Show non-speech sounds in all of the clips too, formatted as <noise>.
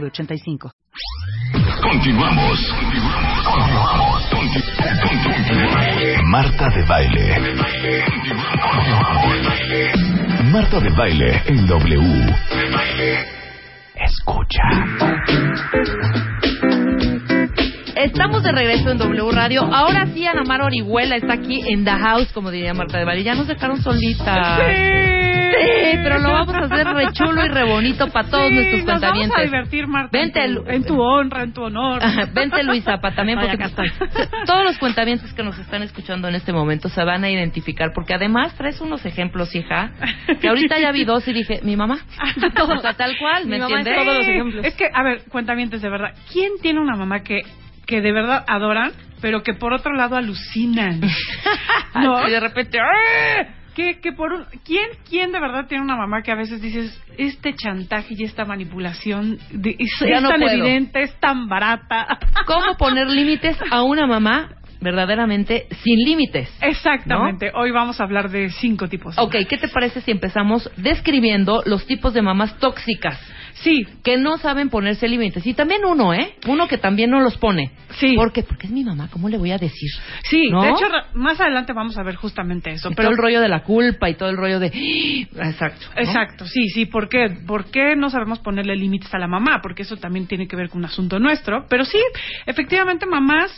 906985. Continuamos. Continuamos. Marta de baile. Marta de baile en W. Escucha. Estamos de regreso en W Radio. Ahora sí, Ana Mar Orihuela está aquí en The House, como diría Marta de Baile. Ya nos dejaron solitas. Sí, pero lo vamos a hacer re chulo y re bonito para todos Sí, nuestros nos. Vamos a divertir, Marta. Vente, en, tu, en tu honra, en tu honor. Vente, Luisa, pa, también porque estoy. <laughs> todos los cuentavientes que nos están escuchando en este momento se van a identificar, porque además traes unos ejemplos, hija, que ahorita ya vi <laughs> dos y dije, mi mamá. <laughs> O sea, tal cual, ¿me entiendes? todos los ejemplos. Es que, a ver, cuentamientos de verdad. ¿Quién tiene una mamá que, que de verdad adoran, pero que por otro lado alucinan? <laughs> Y de repente, ¡ah! Que, que por un, ¿quién, ¿Quién de verdad tiene una mamá que a veces dices, este chantaje y esta manipulación de- es, es no tan puedo. evidente, es tan barata? <laughs> ¿Cómo poner límites a una mamá verdaderamente sin límites? Exactamente. Hoy vamos a hablar de cinco tipos. Ok, ¿qué te parece si empezamos describiendo los tipos de mamás tóxicas? Sí. Que no saben ponerse límites. Y también uno, ¿eh? Uno que también no los pone. Sí. ¿Por qué? Porque es mi mamá, ¿cómo le voy a decir? Sí, ¿No? de hecho, más adelante vamos a ver justamente eso. Y Pero todo el rollo de la culpa y todo el rollo de... Exacto. ¿no? Exacto, sí, sí. ¿Por qué? ¿Por qué no sabemos ponerle límites a la mamá? Porque eso también tiene que ver con un asunto nuestro. Pero sí, efectivamente, mamás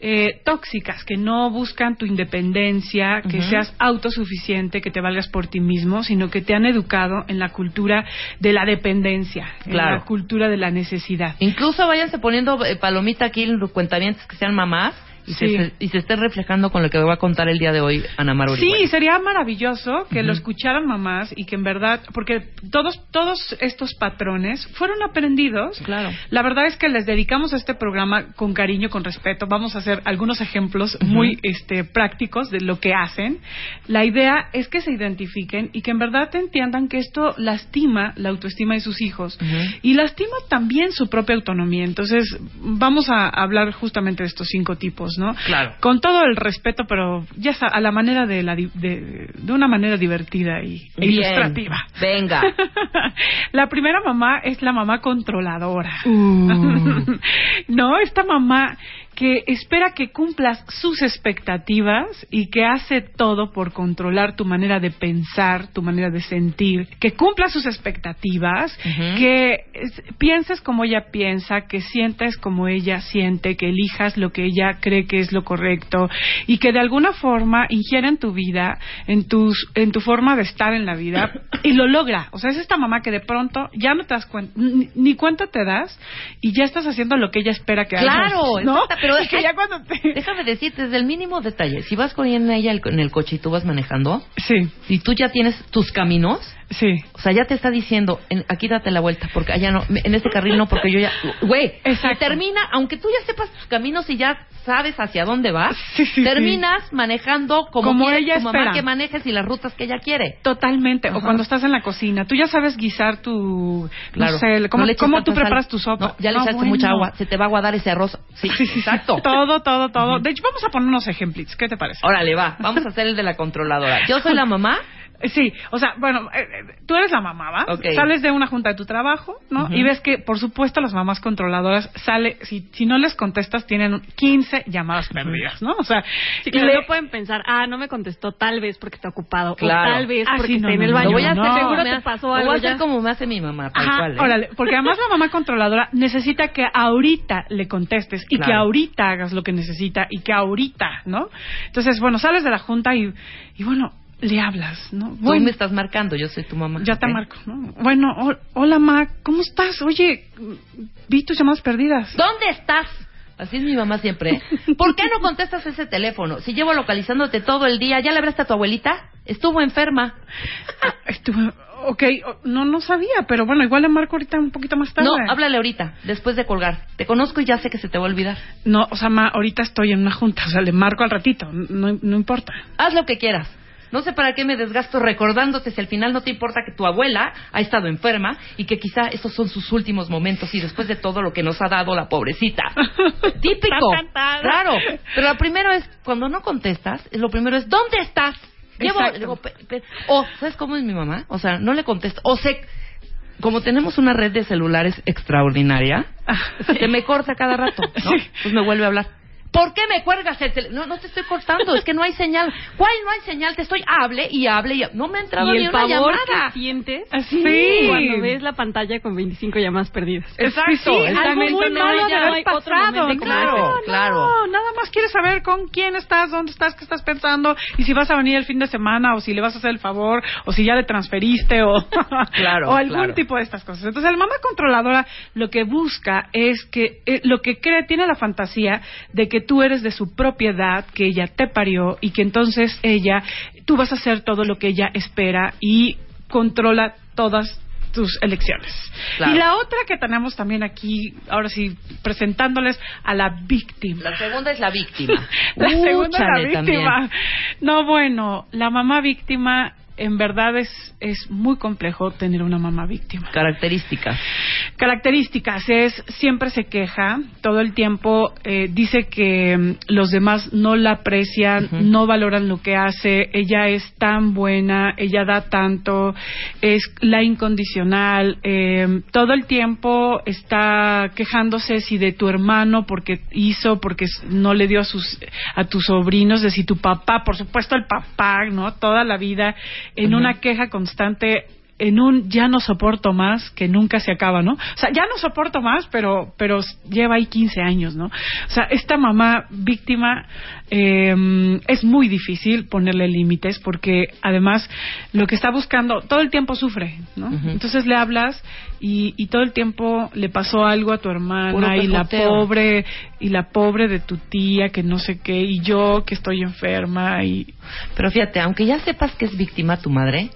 eh, tóxicas que no buscan tu independencia, que seas autosuficiente, que te valgas por ti mismo, sino que te han educado en la cultura de la dependencia, Claro. la cultura de la necesidad. Incluso váyanse poniendo eh, palomita aquí en los cuentamientos que sean mamás y, Sí. se, y se estén reflejando con lo que va a contar el día de hoy Ana Mar Orihuela. Sí, sería maravilloso que lo escucharan mamás y que en verdad, porque todos todos estos patrones fueron aprendidos. Claro. La verdad es que les dedicamos este programa con cariño, con respeto. Vamos a hacer algunos ejemplos muy este, prácticos de lo que hacen. La idea es que se identifiquen y que en verdad entiendan que esto lastima la autoestima de sus hijos y lastima también su propia autonomía. Entonces, vamos a hablar justamente de estos cinco tipos, ¿no? Claro. Con todo el respeto, pero ya a la manera de la de, de una manera divertida y e Bien. ilustrativa. Venga. <laughs> la primera mamá es la mamá controladora. Uh. <laughs> no, esta mamá que espera que cumplas sus expectativas y que hace todo por controlar tu manera de pensar, tu manera de sentir, que cumpla sus expectativas, que es- pienses como ella piensa, que sientas como ella siente, que elijas lo que ella cree que es lo correcto y que de alguna forma ingiera en tu vida, en tus en tu forma de estar en la vida y lo logra. O sea, es esta mamá que de pronto ya no te das cuenta, ni, ni cuenta te das y ya estás haciendo lo que ella espera que hagas. Claro, ¿no? Pero Y que ay, ya cuando te... <laughs> Déjame decirte, desde el mínimo detalle, si vas con ella el- en el coche y tú vas manejando, Sí, y tú ya tienes tus caminos, sí. o sea, ya te está diciendo, en- aquí date la vuelta, porque allá no, en este carril no, porque yo ya, güey, termina, aunque tú ya sepas tus caminos y ya sabes hacia dónde vas, Sí, sí, terminas manejando como, Como quiere ella tu mamá espera. que manejes y las rutas que ella quiere. Totalmente. Ajá. O cuando estás en la cocina, tú ya sabes guisar tu, Claro. no sé, No cómo, eches cómo tú preparas sal. tu sopa. No, ya le No, echaste bueno. mucha agua, se te va a aguadar ese arroz. Sí, Sí, sí, sí. exacto. <laughs> Todo, todo, todo. De hecho, vamos a poner unos ejemplitos. ¿Qué te parece? Órale, va, vamos a hacer el de la controladora. Yo soy la mamá Sí, o sea, bueno, eh, eh, tú eres la mamá, ¿va? Ok. Sales de una junta de tu trabajo, ¿no? Ujú. Y ves que, por supuesto, las mamás controladoras sale, si, si no les contestas, tienen 15 llamadas perdidas, ¿no? O sea, Sí, claro, le- no pueden pensar, ah, no me contestó tal vez porque está ocupado, Claro. o tal vez Ah, porque sí, no, está en no, el no, baño. Lo voy a hacer no. Seguro te pasó Lo voy algo a hacer ya. como me hace mi mamá, tal Ajá, cual. ¿eh? órale, porque además la mamá controladora necesita que ahorita le contestes y Claro. que ahorita hagas lo que necesita y que ahorita, ¿no? Entonces, bueno, sales de la junta y, y bueno, le hablas, ¿no? Tú Bueno, me estás marcando, yo soy tu mamá. ya te ¿ok? marco, ¿no? Bueno, ho- hola, Ma, ¿cómo estás? Oye, vi tus llamadas perdidas. ¿Dónde estás? Así es mi mamá siempre. ¿Por qué no contestas ese teléfono? Si llevo localizándote todo el día, ¿ya le hablaste a tu abuelita? Estuvo enferma. Estuve, ok, o- no, no sabía, pero bueno, igual le marco ahorita un poquito más tarde. No, háblale ahorita, después de colgar. Te conozco y ya sé que se te va a olvidar. No, o sea, ma, ahorita estoy en una junta, o sea, le marco al ratito, no, no importa. Haz lo que quieras. No sé para qué me desgasto recordándote si al final no te importa que tu abuela ha estado enferma y que quizá esos son sus últimos momentos y después de todo lo que nos ha dado la pobrecita. <laughs> Típico. Claro. Pero lo primero es, cuando no contestas, lo primero es, ¿dónde estás? Llevo, digo, pe- pe- o, ¿sabes cómo es mi mamá? O sea, no le contesto. O sé, como tenemos una red de celulares extraordinaria, se me corta cada rato, ¿no? Pues me vuelve a hablar. ¿Por qué me cuelgas el teléfono? No, no te estoy cortando, es que no hay señal. ¿Cuál no hay señal? Te estoy hable y hable y hable. No me ha entrado Y ni el una pavor llamada. que sientes Así. cuando ves la pantalla con 25 llamadas perdidas. Exacto, Sí, sí, algo muy malo de haber pasado. Claro, no, claro. No, nada más quieres saber con quién estás, dónde estás, qué estás pensando y si vas a venir el fin de semana o si le vas a hacer el favor o si ya le transferiste o, Claro, <laughs> <laughs> o algún claro. tipo de estas cosas. Entonces, la mamá controladora lo que busca es que, eh, lo que cree, tiene la fantasía de que tú eres de su propiedad, que ella te parió y que entonces ella, tú vas a hacer todo lo que ella espera y controla todas tus elecciones. Claro. Y la otra que tenemos también aquí, ahora sí, presentándoles a la víctima. La segunda es la víctima. <laughs> La segunda es la víctima. también. No, bueno, la mamá víctima, en verdad es, es muy complejo tener una mamá víctima. Características. Características es siempre se queja, todo el tiempo eh, dice que mm, los demás no la aprecian, no valoran lo que hace, ella es tan buena, ella da tanto, es la incondicional, eh, todo el tiempo está quejándose si de tu hermano porque hizo, porque no le dio a sus a tus sobrinos, de si tu papá, por supuesto el papá, ¿no? Toda la vida en una queja constante en un ya no soporto más que nunca se acaba, ¿no? O sea, ya no soporto más, pero pero lleva ahí 15 años, ¿no? O sea, esta mamá víctima eh, es muy difícil ponerle límites porque además lo que está buscando todo el tiempo sufre, ¿no? Entonces le hablas y, y todo el tiempo le pasó algo a tu hermana y la pobre y la pobre de tu tía que no sé qué y yo que estoy enferma y Pero fíjate, aunque ya sepas que es víctima tu madre,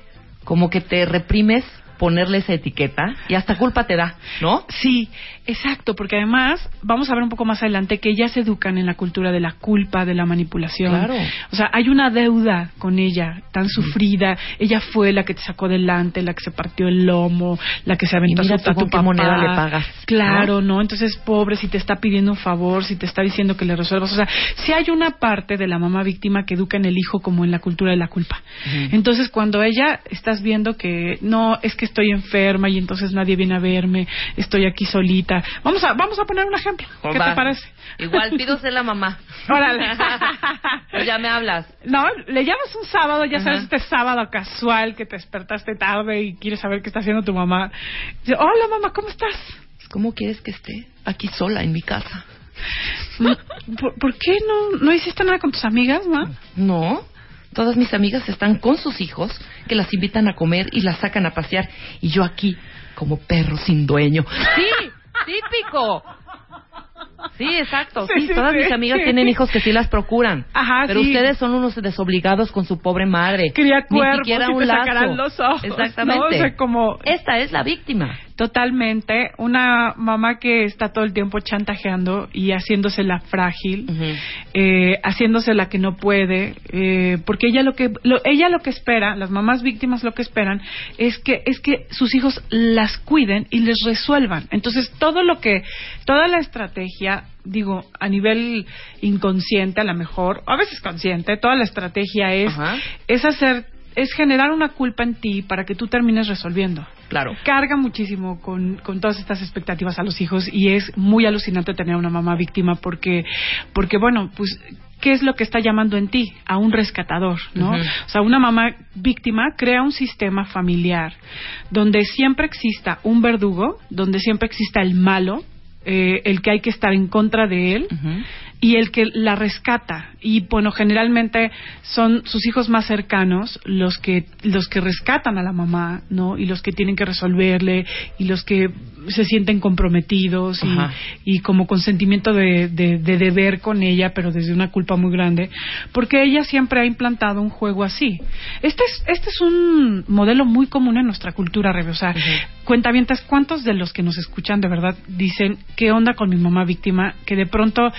como que te reprimes ponerle esa etiqueta y hasta culpa te da, ¿no? Sí, exacto, porque además vamos a ver un poco más adelante que ellas se educan en la cultura de la culpa, de la manipulación. Claro. O sea, hay una deuda con ella tan sufrida. Ella fue la que te sacó delante, la que se partió el lomo, la que se aventó Y mira a tu qué papá. moneda le pagas, Claro, ¿no? Entonces, pobre, si te está pidiendo un favor, si te está diciendo que le resuelvas. O sea, si hay una parte de la mamá víctima que educa en el hijo como en la cultura de la culpa. Entonces, cuando ella estás viendo que no, es que estoy enferma y entonces nadie viene a verme, estoy aquí solita. Vamos a, vamos a poner un ejemplo. ¿Qué Pues Va. te parece? Igual pido ser la mamá. <laughs> Órale. <laughs> Pues ya me hablas. No, le llamas un sábado, ya sabes, este sábado casual que te despertaste tarde y quieres saber qué está haciendo tu mamá. Hola mamá, ¿cómo estás? ¿Cómo quieres que esté aquí sola en mi casa? ¿Por, por qué no, no hiciste nada con tus amigas, ma? No. Todas mis amigas están con sus hijos, que las invitan a comer y las sacan a pasear. Y yo aquí, como perro sin dueño. Sí, típico. Sí, exacto. Sí, todas sí. mis amigas tienen hijos que sí las procuran. Ajá, Pero ustedes son unos desobligados con su pobre madre. Cría Ni cuerpos siquiera y un te lazo. sacarán los ojos, Exactamente. ¿no? O sea, como- Esta es la víctima. Totalmente. Una mamá que está todo el tiempo chantajeando y haciéndose la frágil, Ujú. eh, haciéndose la que no puede, eh, porque ella lo que lo, ella lo que espera, las mamás víctimas lo que esperan es que es que sus hijos las cuiden y les resuelvan. Entonces todo lo que toda la estrategia digo, a nivel inconsciente a lo mejor, o a veces consciente, toda la estrategia es, Ajá. es hacer, es generar una culpa en ti para que tú termines resolviendo Claro. carga muchísimo con, con todas estas expectativas a los hijos y es muy alucinante tener una mamá víctima porque, porque bueno, pues, ¿qué es lo que está llamando en ti? A un rescatador, ¿no? O sea, una mamá víctima crea un sistema familiar donde siempre exista un verdugo, donde siempre exista el malo, eh, el que hay que estar en contra de él. Y el que la rescata y bueno, generalmente son sus hijos más cercanos los que los que rescatan a la mamá, ¿no? Y los que tienen que resolverle y los que se sienten comprometidos y, como con sentimiento de, de, deber con ella, pero desde una culpa muy grande, porque ella siempre ha implantado un juego así. Este es, este es un modelo muy común en nuestra cultura, Rebe. O sea, cuentavientas, ¿cuántos de los que nos escuchan de verdad dicen, ¿qué onda con mi mamá víctima? Que de pronto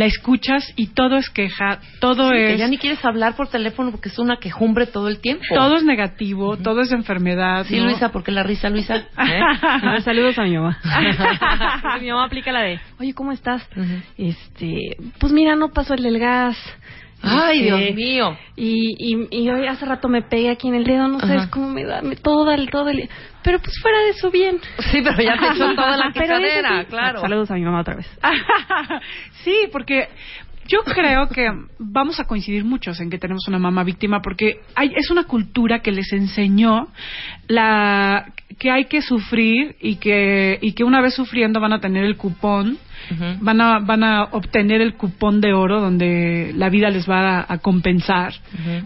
la escuchas y todo es queja, todo es... Que ya ni quieres hablar por teléfono porque es una quejumbre todo el tiempo. Todo es negativo, todo es enfermedad. Sí, Luisa, porque la risa, Luisa. ¿eh? <laughs> Saludos a mi mamá. <laughs> <laughs> mi mamá aplica la de, oye, ¿cómo estás? Este, pues mira, no pasó el del gas. Ay, este, Dios mío. Y, y, y, hoy hace rato me pegué aquí en el dedo, no sabes cómo me da, me, todo el, todo el... Pero pues fuera de eso, bien. Sí, pero ya te echó toda la quejadera, claro. Saludos a mi mamá otra vez. <laughs> sí, porque yo creo que vamos a coincidir muchos en que tenemos una mamá víctima porque hay, es una cultura que les enseñó la que hay que sufrir y que y que una vez sufriendo van a tener el cupón van a van a obtener el cupón de oro donde la vida les va a, compensar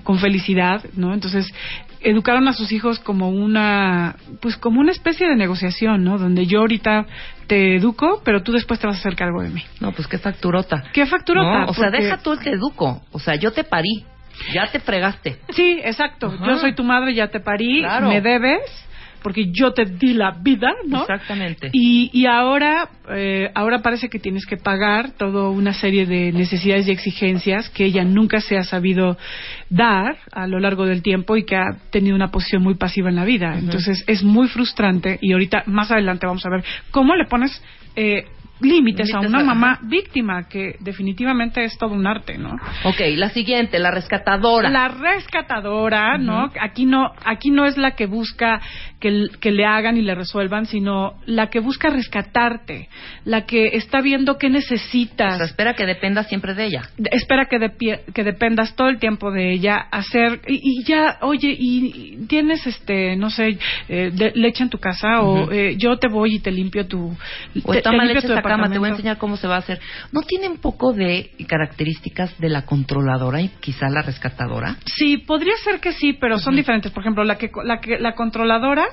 con felicidad no entonces educaron a sus hijos como una pues como una especie de negociación no donde yo ahorita te educo pero tú después te vas a hacer cargo de mí. No pues qué facturota. Qué facturota o sea deja tú el te educo. O sea yo te parí. Ya te fregaste. Sí exacto. Yo soy tu madre ya te parí. Me debes porque yo te di la vida, ¿no? Exactamente. Y, y ahora, eh, ahora parece que tienes que pagar toda una serie de necesidades y exigencias que ella nunca se ha sabido dar a lo largo del tiempo y que ha tenido una posición muy pasiva en la vida. Entonces es muy frustrante y ahorita más adelante vamos a ver cómo le pones eh, límites a una mamá víctima, que definitivamente es todo un arte, ¿no? Ok, la siguiente, la rescatadora. La rescatadora, ¿no? Aquí no, aquí no es la que busca que, que, le hagan y le resuelvan, sino la que busca rescatarte, la que está viendo qué necesitas. espera que dependa siempre de ella. espera que, que dependas todo el tiempo de ella, hacer, y, ya, oye, y, tienes, este, no sé, eh, leche en tu casa, o eh, yo te voy y te limpio tu... O te, limpio cama, te voy a enseñar cómo se va a hacer. ¿No tiene un poco de características de la controladora y quizá la rescatadora? Sí, podría ser que sí, pero son diferentes. Por ejemplo, la que la, que, la controladora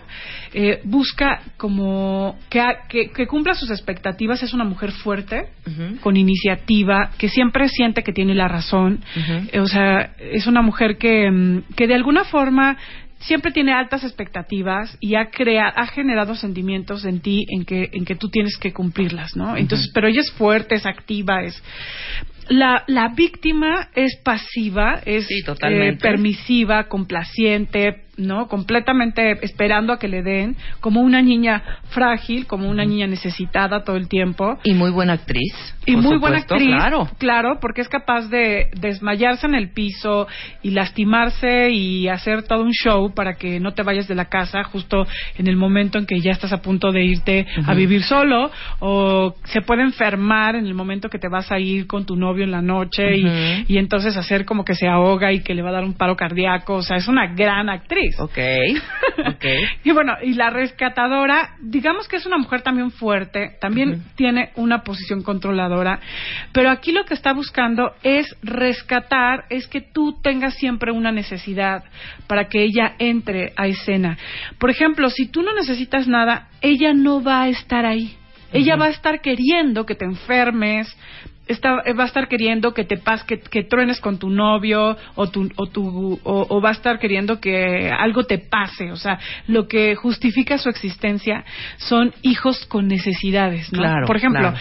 eh, busca como que, que, cumpla sus expectativas, es una mujer fuerte, con iniciativa, que siempre siente que tiene la razón. o sea, es una mujer que, mm, que de alguna forma siempre tiene altas expectativas y ha creado, ha generado sentimientos en ti en que, en que tú tienes que cumplirlas, ¿no? Entonces, pero ella es fuerte, es activa, es la, la víctima es pasiva, es eh, permisiva, complaciente, ¿no? Completamente esperando a que le den, como una niña frágil, como una niña necesitada todo el tiempo. Y muy buena actriz. Y muy buena actriz, claro. Claro, porque es capaz de desmayarse en el piso y lastimarse y hacer todo un show para que no te vayas de la casa justo en el momento en que ya estás a punto de irte a vivir solo o se puede enfermar en el momento que te vas a ir con tu novio en la noche y, y entonces hacer como que se ahoga y que le va a dar un paro cardíaco, o sea, es una gran actriz. Ok, <laughs> ok. y bueno, y la rescatadora, digamos que es una mujer también fuerte, también tiene una posición controladora, pero aquí lo que está buscando es rescatar, es que tú tengas siempre una necesidad para que ella entre a escena. Por ejemplo, si tú no necesitas nada, ella no va a estar ahí. Ella va a estar queriendo que te enfermes, eh, va a estar queriendo que te pas, que, truenes con tu novio o, tu, o, tu, o, va a estar queriendo que algo te pase. O sea, lo que justifica su existencia son hijos con necesidades, ¿no? Por ejemplo,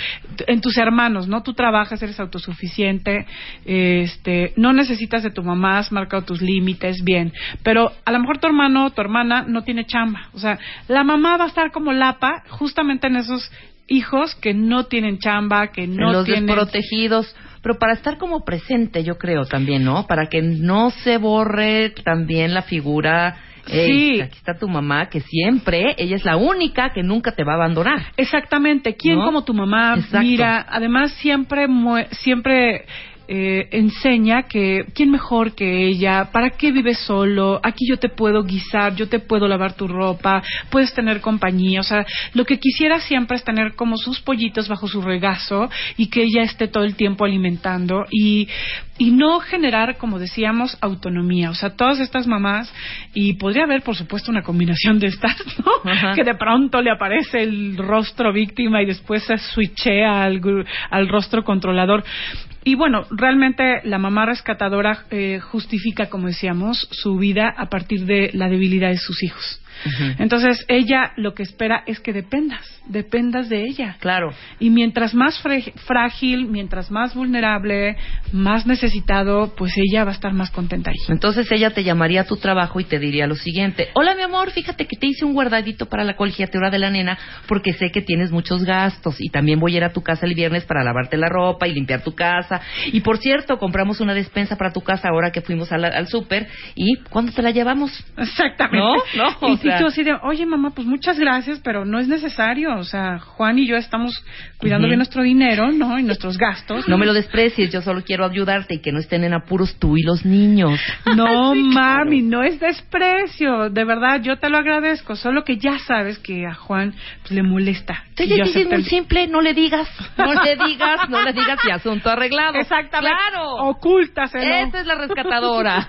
en tus hermanos, ¿no? Tú trabajas, eres autosuficiente, este, no necesitas de tu mamá, has marcado tus límites, bien. Pero a lo mejor tu hermano o tu hermana no tiene chamba. O sea, la mamá va a estar como lapa justamente en esos hijos que no tienen chamba, que no los tienen... desprotegidos, pero para estar como presente, yo creo también, ¿no? Para que no se borre también la figura sí. Aquí está tu mamá, que siempre, ella es la única que nunca te va a abandonar. Exactamente. ¿Quién como tu mamá? Mira, además siempre, siempre eh, enseña que quién mejor que ella, para qué vives solo, aquí yo te puedo guisar, yo te puedo lavar tu ropa, puedes tener compañía, o sea, lo que quisiera siempre es tener como sus pollitos bajo su regazo y que ella esté todo el tiempo alimentando y y no generar, como decíamos, autonomía. O sea, todas estas mamás, y podría haber, por supuesto, una combinación de estas, <laughs> ¿no? Que de pronto le aparece el rostro víctima y después se switchea al, al rostro controlador. Y bueno, realmente la mamá rescatadora eh, justifica, como decíamos, su vida a partir de la debilidad de sus hijos. Entonces, ella lo que espera es que dependas, dependas de ella. Claro. Y mientras más frágil, mientras más vulnerable, más necesitado, pues ella va a estar más contenta ahí. Entonces ella te llamaría a tu trabajo y te diría lo siguiente: Hola, mi amor, fíjate que te hice un guardadito para la colegiatura de la nena porque sé que tienes muchos gastos y también voy a ir a tu casa el viernes para lavarte la ropa y limpiar tu casa. Y por cierto, compramos una despensa para tu casa ahora que fuimos al, al súper y ¿cuándo te la llevamos? Exactamente. ¿No? ¿No? Y tú así de, oye mamá, pues muchas gracias, pero no es necesario. O sea, Juan y yo estamos cuidando bien nuestro dinero, ¿no? Y nuestros gastos. No me lo desprecies, yo solo quiero ayudarte y que no estén en apuros tú y los niños. <laughs> No, mami, no es desprecio. De verdad, yo te lo agradezco. Solo que ya sabes que a Juan pues, le molesta. Entonces, es muy simple, no le digas, no le digas, no le digas y asunto arreglado. Exactamente. Claro. Ocúltaselo. Esa es la rescatadora.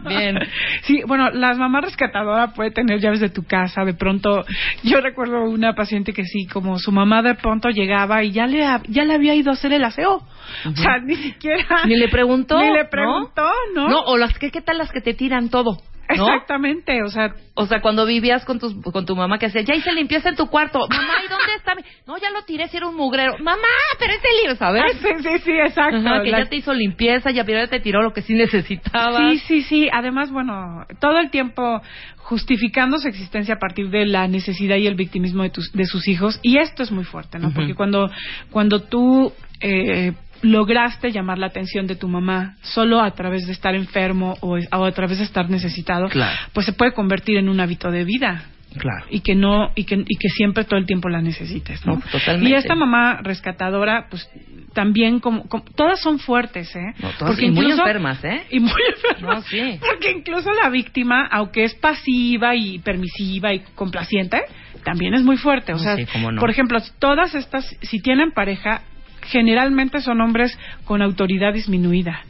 <laughs> Bien. Sí, bueno, las mamás rescatadoras puede tener llaves de tu casa. De pronto, yo recuerdo una paciente que sí, como su mamá de pronto llegaba y ya le, ya le había ido a hacer el aseo. O sea, ni siquiera. Ni le preguntó. <laughs> Ni le preguntó, ¿no? No, o las que, ¿qué tal las que te tiran todo? Exactamente, o sea, o sea, cuando vivías con tu, con tu mamá que hacía, ya hice limpieza en tu cuarto, mamá, ¿y <laughs> dónde está? No, ya lo tiré si era un mugrero, mamá, pero es el libro, ¿sabes? sí, sí, sí, exacto. que ya te hizo limpieza, ya te tiró lo que sí necesitaba. Sí, sí, sí, además, bueno, todo el tiempo justificando su existencia a partir de la necesidad y el victimismo de, tus, de sus hijos, y esto es muy fuerte, ¿no? Porque cuando, cuando tú eh, lograste llamar la atención de tu mamá solo a través de estar enfermo o, a través de estar necesitado, pues se puede convertir en un hábito de vida. Claro. Y que no y que, y que siempre todo el tiempo la necesites, ¿no? totalmente. Y esta mamá rescatadora, pues también como, todas son fuertes, ¿eh? todas porque muy enfermas, ¿eh? Y muy enfermas. No, sí. Porque incluso la víctima, aunque es pasiva y permisiva y complaciente, también es muy fuerte. O sea, por ejemplo, todas estas, si tienen pareja, generalmente son hombres con autoridad disminuida.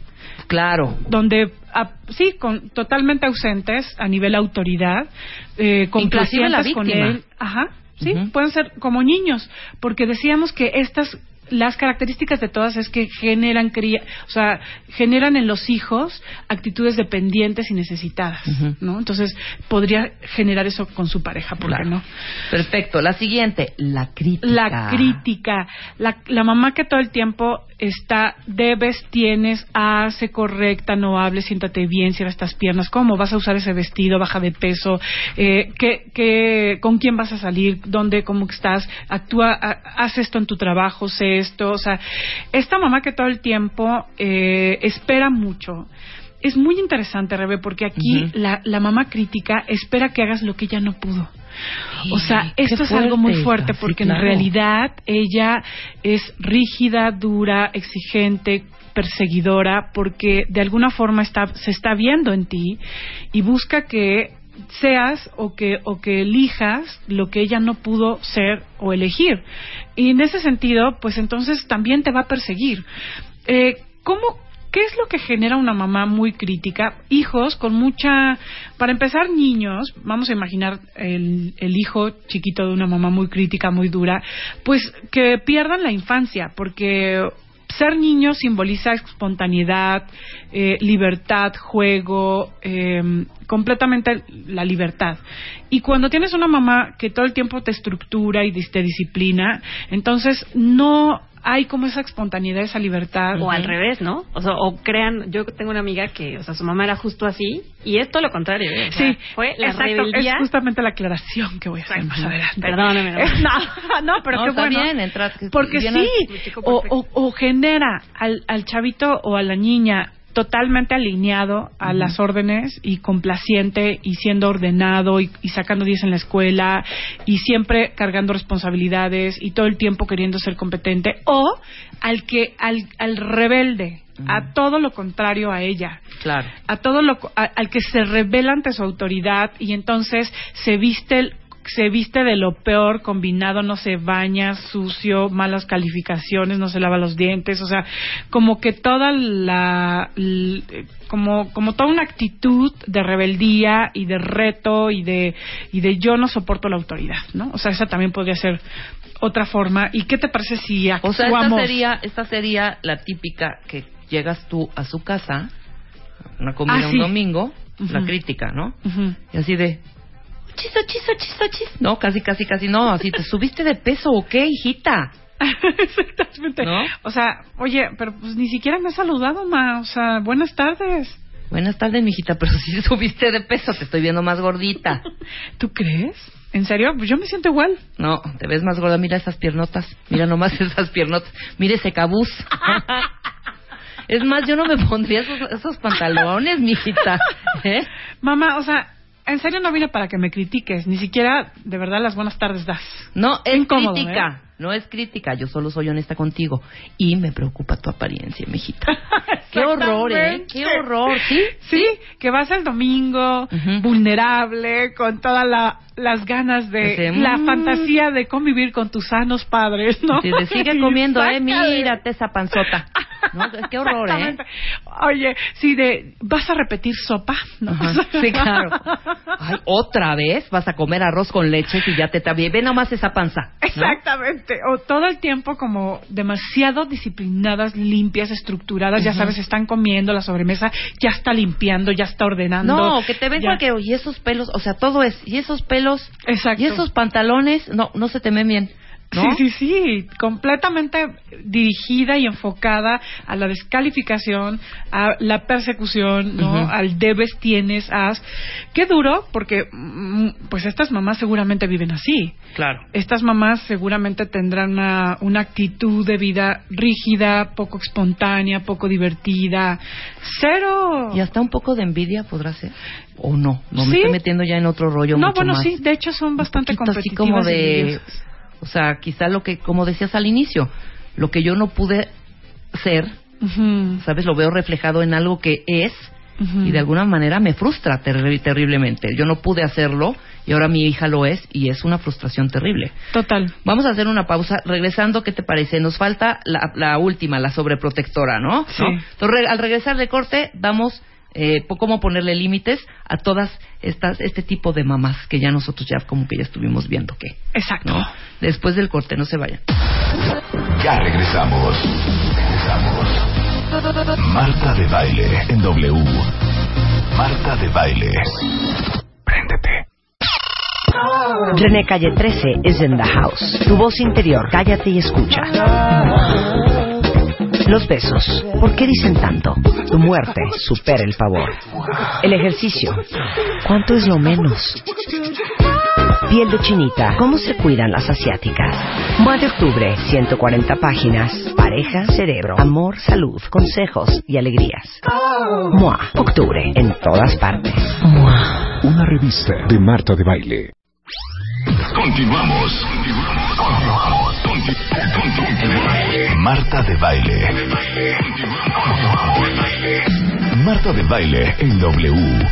Claro. Donde, sí, con, totalmente ausentes a nivel autoridad, eh, complacientes con él. Ajá. Sí, pueden ser como niños, porque decíamos que estas las características de todas es que generan cría, o sea, generan en los hijos actitudes dependientes y necesitadas, ¿no? Entonces, podría generar eso con su pareja, ¿por qué no? Perfecto. La siguiente, la crítica. La crítica. La, la mamá que todo el tiempo está, debes, tienes, hace, correcta, no hables, siéntate bien, cierra estas piernas, cómo vas a usar ese vestido, baja de peso, eh, ¿qué, qué, con quién vas a salir, dónde, cómo estás, actúa, haz esto en tu trabajo, sé esto, o sea, esta mamá que todo el tiempo eh, espera mucho. Es muy interesante, Rebe, porque aquí la, la mamá crítica espera que hagas lo que ella no pudo. O sea, esto es algo muy fuerte porque en realidad ella es rígida, dura, exigente, perseguidora, porque de alguna forma está, se está viendo en ti y busca que seas o que, o que elijas lo que ella no pudo ser o elegir. Y en ese sentido, pues entonces también te va a perseguir. Eh, ¿Cómo, ¿Qué es lo que genera una mamá muy crítica? Hijos con mucha... Para empezar, niños, vamos a imaginar el, el, hijo chiquito de una mamá muy crítica, muy dura, pues que pierdan la infancia, porque ser niño simboliza espontaneidad, eh, libertad, juego, eh, completamente la libertad. Y cuando tienes una mamá que todo el tiempo te estructura y te disciplina, entonces no hay como esa espontaneidad, esa libertad. O al revés, ¿no? O, sea, o crean, yo tengo una amiga que, o sea, su mamá era justo así y es todo lo contrario. ¿eh? sí, fue la exacto, rebeldía. Es justamente la aclaración que voy a hacer más adelante. Perdóname. <laughs> No, no, pero no, qué está bueno. Bien, entras, porque sí, o, o, o, genera al, al chavito o a la niña totalmente alineado a las órdenes y complaciente y siendo ordenado y, y sacando 10 en la escuela y siempre cargando responsabilidades y todo el tiempo queriendo ser competente o al que al, al rebelde a todo lo contrario a ella. Claro. a todo lo a- al que se revela ante su autoridad y entonces se viste se viste de lo peor combinado, no se baña, sucio, malas calificaciones, no se lava los dientes, o sea, como que toda la como como toda una actitud de rebeldía y de reto y de y de yo no soporto la autoridad, ¿no? O sea, esa también podría ser otra forma. ¿Y qué te parece si O actuamos? sea, esta sería, esta sería la típica que llegas tú a su casa, una comida Ah, un domingo, la crítica, ¿no? Y así de, chis, chis, chis, chis. No, casi, casi, casi no. Así, ¿te subiste de peso o qué, hijita? <laughs> Exactamente. ¿No? O sea, oye, pero pues ni siquiera me has saludado, ma. O sea, buenas tardes. Buenas tardes, mijita, pero si <laughs> subiste de peso, te estoy viendo más gordita. <laughs> ¿Tú crees? ¿En serio? Pues yo me siento igual. No, te ves más gorda. Mira esas piernotas. Mira nomás esas piernotas. Mira ese cabuz. Es más, yo no me pondría esos, esos pantalones, mijita. ¿Eh? Mamá, o sea, en serio no vine para que me critiques. Ni siquiera, de verdad, las buenas tardes das. No, es Incómodo, crítica. No es crítica. Yo solo soy honesta contigo. Y me preocupa tu apariencia, mijita. <laughs> Qué horror, ¿eh? Qué horror, ¿sí? Sí, que vas el domingo vulnerable, con todas la- las ganas de la mm. fantasía de convivir con tus sanos padres, ¿no? Si te sigue comiendo, ¿eh? Mírate esa panzota. <laughs> No, qué horror, ¿eh? Oye, sí, de, ¿vas a repetir sopa? ¿No? Sí, claro. Ay, otra vez vas a comer arroz con leche y ya te. Ve nomás esa panza. ¿no? Exactamente. O todo el tiempo como demasiado disciplinadas, limpias, estructuradas. Ya sabes, están comiendo la sobremesa, ya está limpiando, ya está ordenando. No, que te ven cualquier... Y esos pelos, o sea, todo es... Y esos pelos... Exacto. Y esos pantalones, no, no se te ven bien. ¿No? Sí, sí, sí, completamente dirigida y enfocada a la descalificación, a la persecución, ¿no? Al debes, tienes, haz. Qué duro, porque mm, pues estas mamás seguramente viven así. Claro. Estas mamás seguramente tendrán una, una actitud de vida rígida, poco espontánea, poco divertida. Cero. Y hasta un poco de envidia podrá ser. O no, no me Sí. estoy metiendo ya en otro rollo no, mucho bueno, más. sí, de hecho son bastante poquito así competitivas. como y de... envidiosas. O sea, quizá lo que, como decías al inicio, lo que yo no pude ser, ¿sabes? Lo veo reflejado en algo que es y de alguna manera me frustra terri- terriblemente. Yo no pude hacerlo y ahora mi hija lo es y es una frustración terrible. Total. Vamos a hacer una pausa. Regresando, ¿qué te parece? Nos falta la, la última, la sobreprotectora, ¿no? Sí. ¿No? Entonces, re- al regresar de corte, vamos eh, cómo ponerle límites a todas estas este tipo de mamás que ya nosotros ya como que ya estuvimos viendo que, Exacto. ¿no? Después del corte, no se vayan. Ya regresamos. Regresamos. Marta de baile en W. Marta de baile. Préndete. René Calle 13 is in the house. Tu voz interior, cállate y escucha. Los besos, ¿por qué dicen tanto? Tu muerte supera el favor. El ejercicio, ¿cuánto es lo menos? Piel de chinita, ¿cómo se cuidan las asiáticas? Mua de octubre, 140 páginas. Pareja, cerebro, amor, salud, consejos y alegrías. Mua, octubre, en todas partes. Mua. Una revista de Marta de baile. Continuamos. Continuamos. Conti- conti- Marta de baile. Marta de baile en W.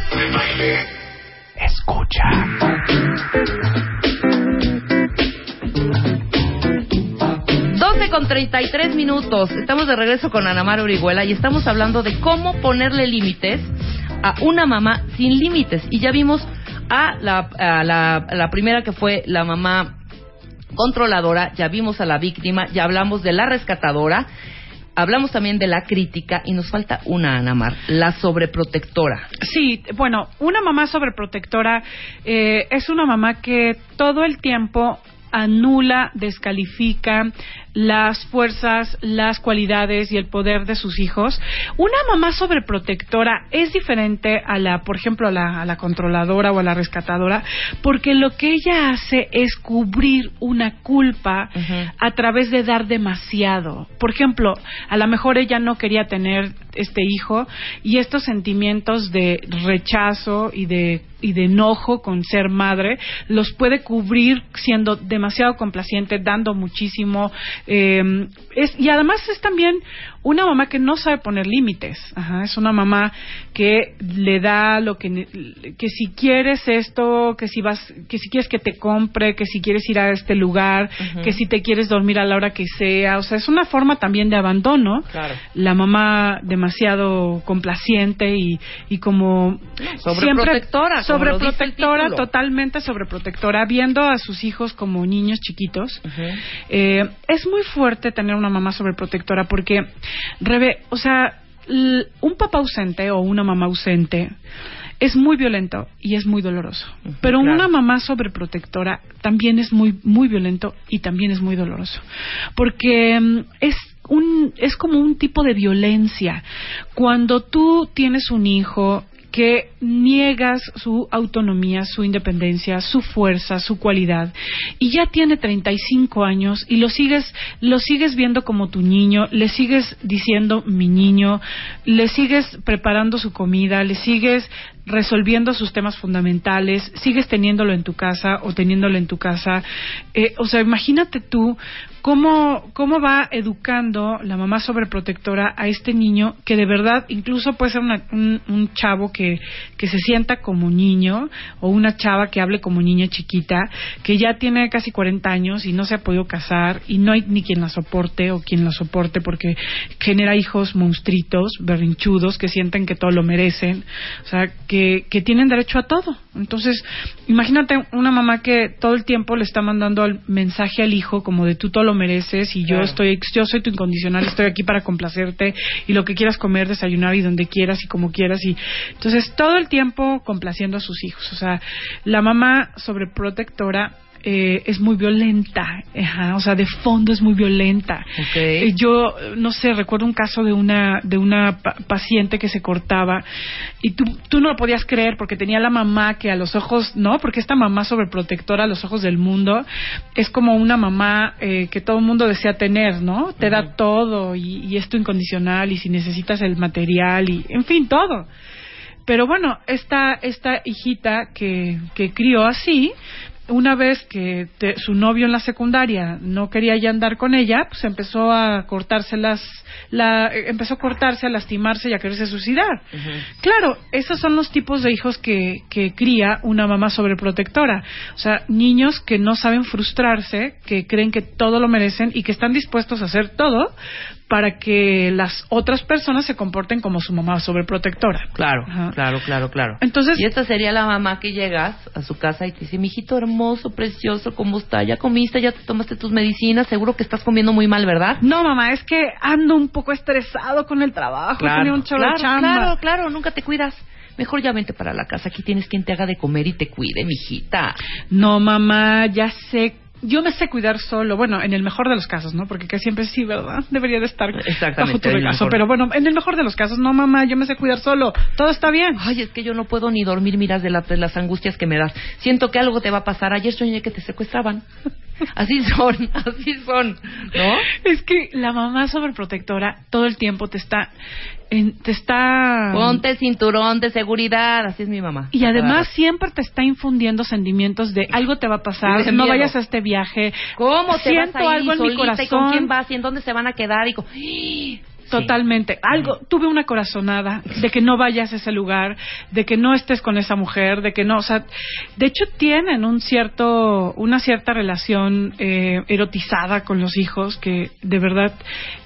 Escucha. 12 con 33 minutos. Estamos de regreso con Ana Mara Orihuela y estamos hablando de cómo ponerle límites a una mamá sin límites. Y ya vimos a la primera que fue la mamá controladora, ya vimos a la víctima, ya hablamos de la rescatadora, hablamos también de la crítica y nos falta una, Ana Mar, la sobreprotectora. Sí, bueno, una mamá sobreprotectora eh, es una mamá que todo el tiempo anula, descalifica, las fuerzas, las cualidades y el poder de sus hijos. Una mamá sobreprotectora es diferente a la, por ejemplo, a la, a la controladora o a la rescatadora, porque lo que ella hace es cubrir una culpa a través de dar demasiado. Por ejemplo, a lo mejor ella no quería tener este hijo y estos sentimientos de rechazo y de y de enojo con ser madre los puede cubrir siendo demasiado complaciente dando muchísimo eh, es, y además es también una mamá que no sabe poner límites. Ajá, es una mamá que le da lo que que si quieres esto que si vas que si quieres que te compre que si quieres ir a este lugar que si te quieres dormir a la hora que sea. O sea es una forma también de abandono. Claro. la mamá demasiado complaciente y, y como Sobreprotectora, sobreprotectora totalmente sobreprotectora viendo a sus hijos como niños chiquitos. Eh, es muy fuerte tener una mamá sobreprotectora porque Rebe, o sea un papá ausente o una mamá ausente es muy violento y es muy doloroso. Pero claro. una mamá sobreprotectora también es muy muy violento y también es muy doloroso. Porque mm, es un es como un tipo de violencia. Cuando tú tienes un hijo que niegas su autonomía, su independencia, su fuerza, su cualidad, y ya tiene 35 años y lo sigues, lo sigues viendo como tu niño, le sigues diciendo mi niño, le sigues preparando su comida, le sigues resolviendo sus temas fundamentales, sigues teniéndolo en tu casa o teniéndolo en tu casa. Eh, o sea, imagínate tú cómo, cómo va educando la mamá sobreprotectora a este niño que de verdad incluso puede ser una- un, un chavo que, que se sienta como niño o una chava que hable como niña chiquita que ya tiene casi 40 años y no se ha podido casar y no hay ni quien la soporte o quien la soporte porque genera hijos monstruitos, berrinchudos que sienten que todo lo merecen, o sea, que, que tienen derecho a todo. Entonces, imagínate una mamá que todo el tiempo le está mandando el mensaje al hijo como de tú todo lo mereces y yo Claro. estoy yo soy tu incondicional, estoy aquí para complacerte y lo que quieras comer, desayunar y donde quieras y como quieras y entonces todo el tiempo complaciendo a sus hijos, o sea, la mamá sobreprotectora eh, es muy violenta, ajá, o sea, de fondo es muy violenta. Eh, yo no sé, recuerdo un caso de una de una pa- paciente que se cortaba y tú tú no lo podías creer porque tenía la mamá que a los ojos, no, porque esta mamá sobreprotectora a los ojos del mundo es como una mamá eh, que todo el mundo desea tener, ¿no? Te da todo y, y es tu incondicional y si necesitas el material y en fin, todo. Pero bueno, esta, esta hijita que, que crió así, una vez que te- su novio en la secundaria no quería ya andar con ella, pues empezó a cortarse las, la, empezó a cortarse, a lastimarse y a quererse suicidar. Claro, esos son los tipos de hijos que, que cría una mamá sobreprotectora. O sea, niños que no saben frustrarse, que creen que todo lo merecen y que están dispuestos a hacer todo para que las otras personas se comporten como su mamá sobreprotectora. Claro, Ajá. claro, claro, claro. Entonces- y esta sería la mamá que llegas a su casa y te dice, mijito hermoso, precioso, ¿cómo está? ¿Ya comiste? ¿Ya te tomaste tus medicinas? Seguro que estás comiendo muy mal, ¿verdad? No, mamá, es que ando un poco estresado con el trabajo. Tenía un chorro de claro, chamba. claro, claro, nunca te cuidas. Mejor ya vente para la casa. Aquí tienes quien te haga de comer y te cuide, mijita. No, mamá, ya sé. Yo me sé cuidar solo. Bueno, en el mejor de los casos, ¿no? Porque que siempre sí, ¿verdad? <laughs> Debería de estar bajo tu en el regazo. mejor. Pero bueno, en el mejor de los casos, no, mamá, yo me sé cuidar solo. Todo está bien. Ay, es que yo no puedo ni dormir, miras, de, la- de las angustias que me das. Siento que algo te va a pasar. Ayer soñé que te secuestraban. <laughs> Así son, así son, ¿no? Es que la mamá sobreprotectora todo el tiempo te está. En- te está. Ponte cinturón de seguridad, así es mi mamá. Y además siempre te está infundiendo sentimientos de algo te va a pasar, De no miedo. vayas a este viaje. ¿Cómo te Siento vas a ir algo en mi corazón. y con quién vas y en dónde se van a quedar y con... Totalmente. Algo, tuve una corazonada de que no vayas a ese lugar, de que no estés con esa mujer, de que no, o sea, de hecho tienen un cierto, una cierta relación eh, erotizada con los hijos que de verdad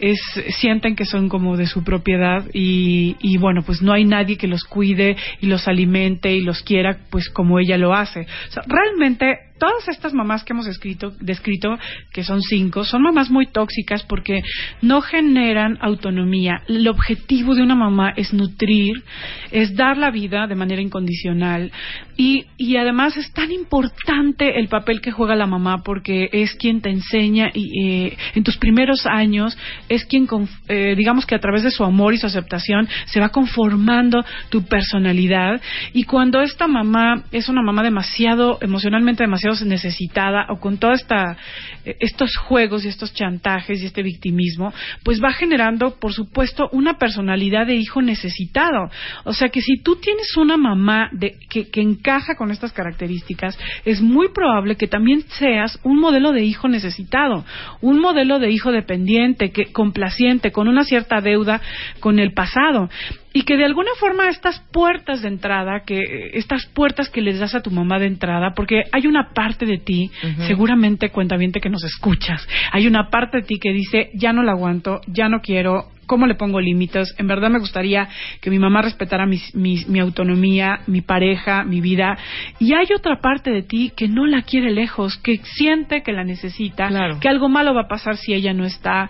es, sienten que son como de su propiedad y, y bueno, pues no hay nadie que los cuide y los alimente y los quiera, pues como ella lo hace. O sea, realmente todas estas mamás que hemos escrito, descrito, que son cinco, son mamás muy tóxicas porque no generan autonomía. El objetivo de una mamá es nutrir, es dar la vida de manera incondicional y, y además es tan importante el papel que juega la mamá porque es quien te enseña y eh, en tus primeros años es quien, eh, digamos que a través de su amor y su aceptación se va conformando tu personalidad y cuando esta mamá es una mamá demasiado emocionalmente demasiado necesitada o con todos eh, estos juegos y estos chantajes y este victimismo, pues va generando, por supuesto, una personalidad de hijo necesitado. O sea que si tú tienes una mamá de, que, que encaja con estas características, es muy probable que también seas un modelo de hijo necesitado, un modelo de hijo dependiente, que, complaciente, con una cierta deuda con el pasado y que de alguna forma estas puertas de entrada, que estas puertas que les das a tu mamá de entrada, porque hay una parte de ti, seguramente cuenta bien que nos escuchas, hay una parte de ti que dice, ya no la aguanto, ya no quiero, cómo le pongo límites. En verdad me gustaría que mi mamá respetara mi autonomía, mi pareja, mi vida. Y hay otra parte de ti que no la quiere lejos, que siente que la necesita, que algo malo va a pasar si ella no está.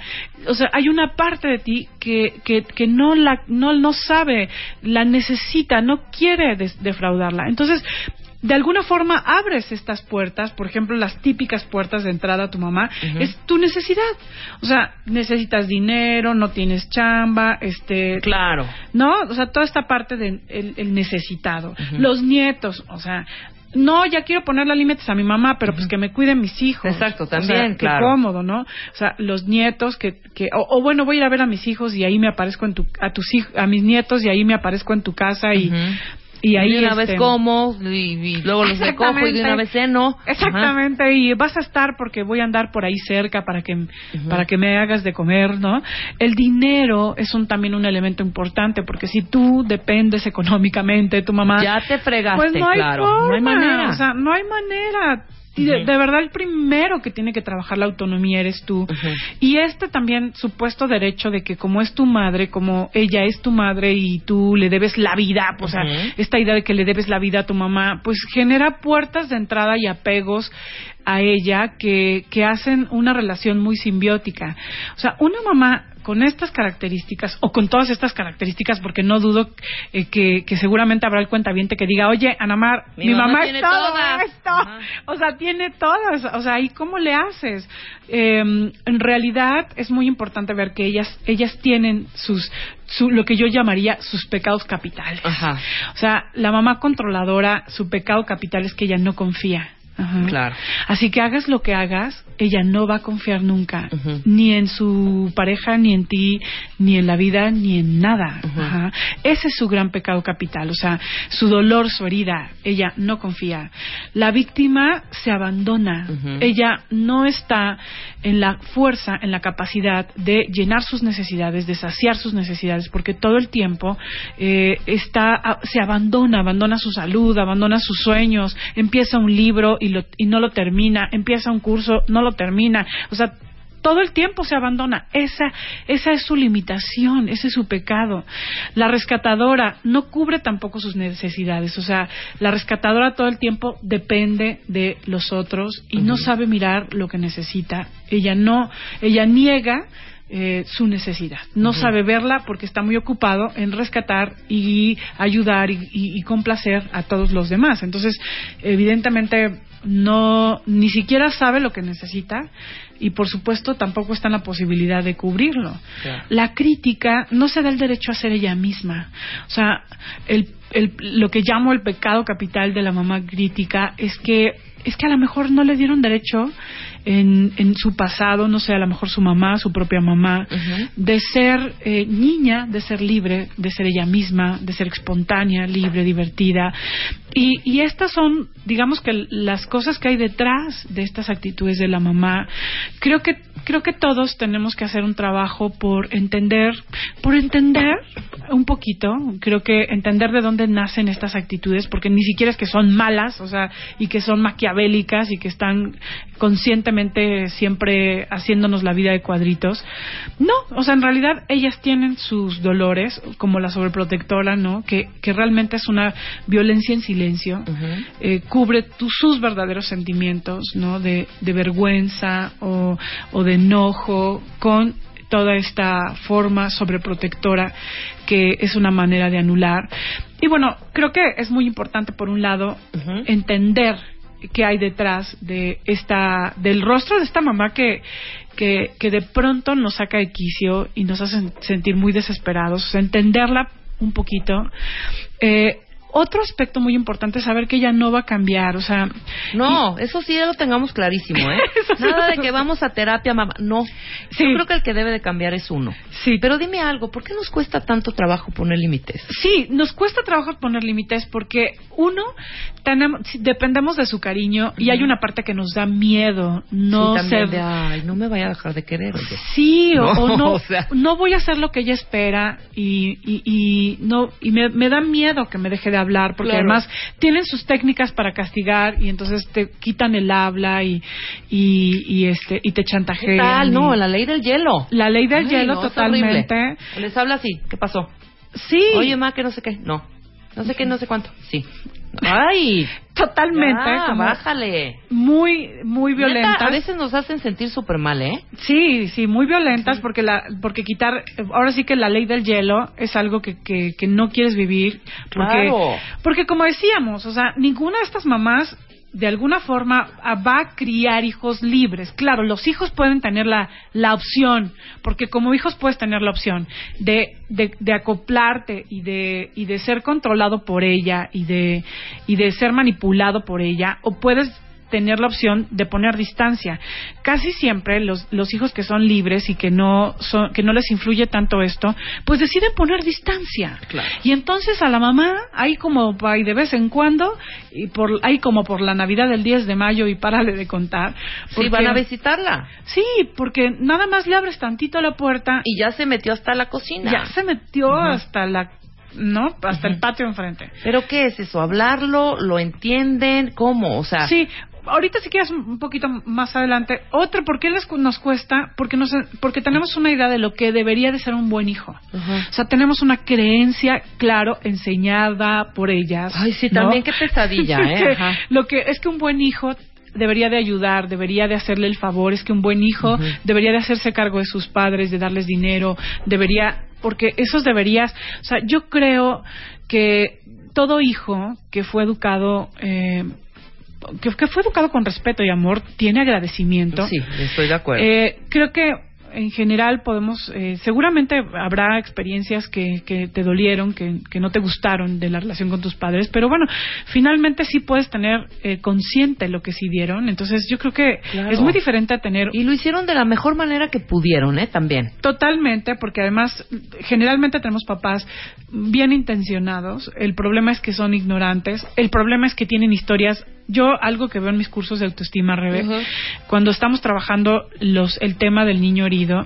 O sea, hay una parte de ti que, que, que no, la, no, no sabe, la necesita, no quiere defraudarla. Entonces, de alguna forma abres estas puertas, por ejemplo, las típicas puertas de entrada a tu mamá, es tu necesidad. O sea, necesitas dinero, no tienes chamba, este... Claro. ¿No? O sea, toda esta parte del el necesitado. Los nietos, o sea, no, ya quiero ponerle límites a mi mamá, pero pues que me cuiden mis hijos. Exacto, también, o sea, cómodo, ¿no? O sea, los nietos que, que o, bueno, voy a ir a ver a mis hijos y ahí me aparezco en tu, a tus hijos, a mis nietos y ahí me aparezco en tu casa y, y ahí una vez este, como y, luego los recojo y de una vez ceno. Exactamente, y vas a estar porque voy a andar por ahí cerca para que para que me hagas de comer, ¿no? El dinero es un también un elemento importante porque si tú dependes económicamente de tu mamá, ya te fregaste, pues no hay claro, no hay manera, o sea, no hay manera y de, verdad el primero que tiene que trabajar la autonomía eres tú. Y este también supuesto derecho de que como es tu madre, como ella es tu madre y tú le debes la vida, pues, o sea, esta idea de que le debes la vida a tu mamá, pues genera puertas de entrada y apegos a ella que, que hacen una relación muy simbiótica. O sea, una mamá con estas características o con todas estas características, porque no dudo eh, que, que, seguramente habrá el cuentaviente que diga, oye, Anamar, mi, mi mamá, es todo esto. O sea, tiene todas. O sea, ¿y cómo le haces? Em, en realidad es muy importante ver que ellas, ellas tienen sus, su, lo que yo llamaría sus pecados capitales. O sea, la mamá controladora, su pecado capital es que ella no confía. Claro. Así que hagas lo que hagas, ella no va a confiar nunca, ni en su pareja, ni en ti, ni en la vida, ni en nada. Ese es su gran pecado capital, o sea, su dolor, su herida, ella no confía. La víctima se abandona, ella no está en la fuerza, en la capacidad de llenar sus necesidades, de saciar sus necesidades, porque todo el tiempo eh, está, se abandona, abandona su salud, abandona sus sueños, empieza un libro y, y no lo termina, empieza un curso, no lo termina. O sea, todo el tiempo se abandona. Esa, esa es su limitación, ese es su pecado. La rescatadora no cubre tampoco sus necesidades. O sea, la rescatadora todo el tiempo depende de los otros y no sabe mirar lo que necesita. Ella no, ella niega eh, su necesidad. No sabe verla porque está muy ocupado en rescatar y ayudar y, complacer a todos los demás. Entonces, evidentemente, no ni siquiera sabe lo que necesita y por supuesto tampoco está en la posibilidad de cubrirlo. La crítica no se da el derecho a ser ella misma. O sea, el, el, lo que llamo el pecado capital de la mamá crítica es que es que a lo mejor no le dieron derecho en, en su pasado, no sé, a lo mejor su mamá, su propia mamá, de ser eh, niña, de ser libre, de ser ella misma, de ser espontánea, libre, divertida. Y, y estas son, digamos que las cosas que hay detrás de estas actitudes de la mamá. Creo que creo que todos tenemos que hacer un trabajo por entender, por entender un poquito, creo que entender de dónde nacen estas actitudes, porque ni siquiera es que son malas, o sea, y que son maquiavélicas y que están conscientemente siempre haciéndonos la vida de cuadritos, No, o sea, en realidad ellas tienen sus dolores, como la sobreprotectora, ¿no? Que, que realmente es una violencia en silencio, eh, cubre tu- sus verdaderos sentimientos, ¿no? De, de vergüenza o, o de enojo con toda esta forma sobreprotectora que es una manera de anular. Y bueno, creo que es muy importante, por un lado, entender qué hay detrás de esta del rostro de esta mamá que que, que de pronto nos saca de quicio y nos hace sentir muy desesperados, o sea, entenderla un poquito. Eh, otro aspecto muy importante es saber que ella no va a cambiar, o sea, No, eso sí ya lo tengamos clarísimo, ¿eh? <laughs> Nada de que vamos a terapia, mamá. No. Sí. Yo creo que el que debe de cambiar es uno. sí, Pero dime algo, ¿por qué nos cuesta tanto trabajo poner límites? Sí, nos cuesta trabajo poner límites porque uno tenemos, dependemos de su cariño y hay una parte que nos da miedo, no Sí, también sé, de, ay, no me vaya a dejar de querer. oye. sí o, No, o no, <laughs> o sea. no voy a hacer lo que ella espera y, y, y no y me, me da miedo que me deje de hablar porque Claro. además tienen sus técnicas para castigar y entonces te quitan el habla y y, y este y te ¿Qué chantajean. tal? y- No, la ley del hielo. la ley del Ay, hielo no, totalmente. Les habla así, ¿qué pasó? Sí, Oye, ma, que no sé qué. No. No sé qué, no sé cuánto. Sí. Ay, totalmente. como bájale. muy muy Neta, violentas. a veces nos hacen sentir súper mal, ¿eh? Sí, sí, muy violentas porque la porque quitar ahora sí que la ley del hielo es algo que, que, que no quieres vivir porque Claro. porque como decíamos, o sea, ninguna de estas mamás de alguna forma ah, va a criar hijos libres. Claro, los hijos pueden tener la, la opción, porque como hijos puedes tener la opción de, de, de acoplarte y de, y de ser controlado por ella y de, y de ser manipulado por ella, o puedes tener la opción de poner distancia. Casi siempre los, los hijos que son libres y que no son, que no les influye tanto esto, pues deciden poner distancia. Claro. Y entonces a la mamá, ahí como de vez en cuando, y por, ahí como por la Navidad del 10 de mayo y párale de contar. Sí, porque- van a visitarla. Sí, porque nada más le abres tantito la puerta y Y ya se metió hasta la cocina. ya se metió hasta la, ¿no? Hasta el patio enfrente. ¿Pero qué es eso? ¿Hablarlo? ¿Lo entienden? ¿Cómo? O sea, Sí, ahorita si quieres un poquito más adelante. Otra, ¿por qué les nos cuesta? Porque, nos, porque tenemos una idea de lo que debería de ser un buen hijo. Ajá. O sea, tenemos una creencia, claro, enseñada por ellas. Ay, sí, ¿no? también qué pesadilla, <laughs> ¿eh? Ajá. Lo que es que un buen hijo debería de ayudar, debería de hacerle el favor, es que un buen hijo debería de hacerse cargo de sus padres, de darles dinero, debería, porque esos deberías, o sea, yo creo que todo hijo que fue educado, eh, que, que fue educado con respeto y amor, tiene agradecimiento. Sí, estoy de acuerdo. Eh, creo que en general podemos, eh, seguramente habrá experiencias que, que te dolieron, que, que no te gustaron de la relación con tus padres, pero bueno, finalmente sí puedes tener eh, consciente lo que sí dieron, entonces yo creo que Claro. es muy diferente a tener y lo hicieron de la mejor manera que pudieron, ¿eh? También. Totalmente, porque además generalmente tenemos papás bien intencionados. El problema es que son ignorantes. El problema es que tienen historias. Yo algo que veo en mis cursos de autoestima, Rebe, cuando estamos trabajando los el tema del niño herido,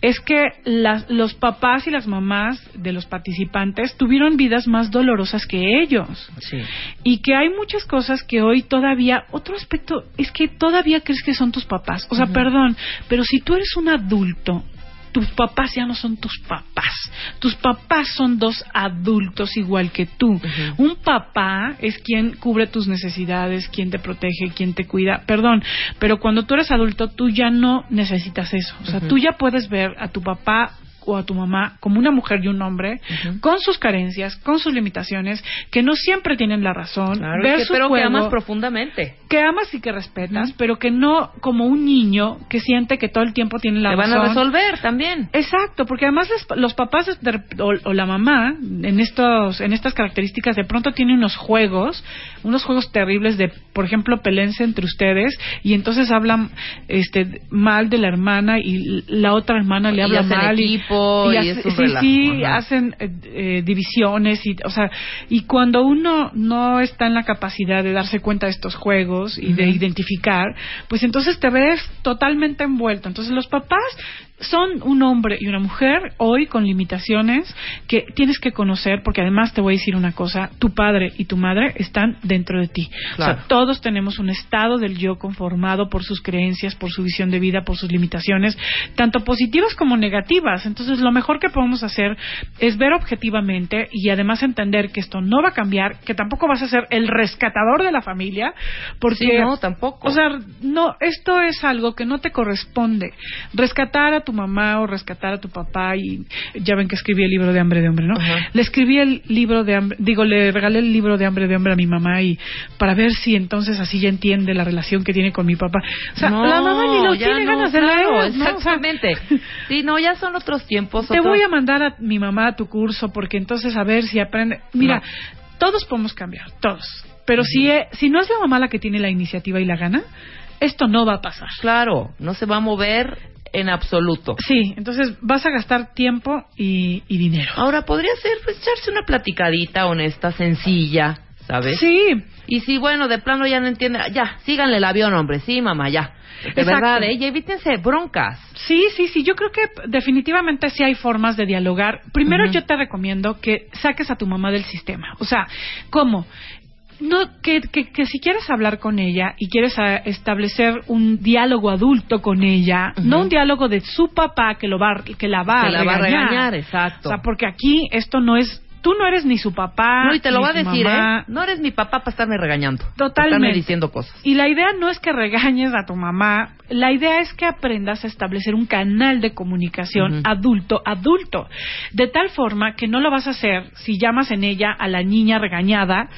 es que las- los papás y las mamás de los participantes tuvieron vidas más dolorosas que ellos Sí. y que hay muchas cosas que hoy todavía, otro aspecto es que todavía crees que son tus papás. O sea, perdón, pero si tú eres un adulto, tus papás ya no son tus papás. Tus papás son dos adultos igual que tú. Un papá es quien cubre tus necesidades, quien te protege, quien te cuida. Perdón, pero cuando tú eres adulto, tú ya no necesitas eso. O sea, tú ya puedes ver a tu papá o a tu mamá como una mujer y un hombre con sus carencias, con sus limitaciones, que no siempre tienen la razón, Claro, ver que, su pero que juego, amas profundamente. que amas y que respetas, pero que no como un niño que siente que todo el tiempo tiene la Te van razón. a resolver también. Exacto, porque además los papás o, o la mamá en estos en estas características de pronto tiene unos juegos, unos juegos terribles de, por ejemplo, pelense entre ustedes y entonces hablan este mal de la hermana y la otra hermana le Y habla mal equipo, y hace- es un sí, relajo, sí, hacen eh, eh, divisiones y o sea, y cuando uno no está en la capacidad de darse cuenta de estos juegos y de identificar, pues entonces te ves totalmente envuelto. Entonces los papás son un hombre y una mujer hoy con limitaciones que tienes que conocer, porque además te voy a decir una cosa, tu padre y tu madre están dentro de ti. O sea, todos tenemos un estado del yo conformado por sus creencias, por su visión de vida, por sus limitaciones, tanto positivas como negativas. Entonces, lo mejor que podemos hacer es ver objetivamente y además entender que esto no va a cambiar, que tampoco vas a ser el rescatador de la familia, porque... no, tampoco. O sea, no, esto es algo que no te corresponde. Rescatar a tu mamá o rescatar a tu papá y ya ven que escribí el libro de hambre de hombre, ¿no? Le escribí el libro de hambre, digo, le regalé el libro de hambre de hombre a mi mamá y para ver si entonces así ya entiende la relación que tiene con mi papá. O sea, la mamá ni lo tiene ganas de leer, Exactamente. sí, no, ya son otros tiempos. Te voy a mandar a mi mamá a tu curso porque entonces a ver si aprende. Mira, todos podemos cambiar, todos. Pero si, e, si no es la mamá la que tiene la iniciativa y la gana, esto no va a pasar. Claro, no se va a mover en absoluto. Sí, entonces vas a gastar tiempo y, dinero. Ahora, podría ser pues, echarse una platicadita honesta, sencilla, ¿sabes? Sí. Y si, bueno, de plano ya no entiende, ya, síganle el avión, hombre, sí, mamá, ya. De verdad, ¿eh? Y evítense broncas. Sí, sí, sí. Yo creo que definitivamente sí hay formas de dialogar. Primero, yo te recomiendo que saques a tu mamá del sistema. O sea, ¿cómo? No que, que, si quieres hablar con ella y quieres establecer un diálogo adulto con ella, no un diálogo de su papá que lo va que la va, a, regañar. regañar, exacto. O sea, porque aquí esto no es tú no eres ni su papá. No, y te lo va a decir, ¿eh? No eres mi papá para estarme regañando. Totalmente. estarme diciendo cosas. Y la idea no es que regañes a tu mamá. La idea es que aprendas a establecer un canal de comunicación adulto-adulto. De tal forma que no lo vas a hacer si llamas en ella a la niña regañada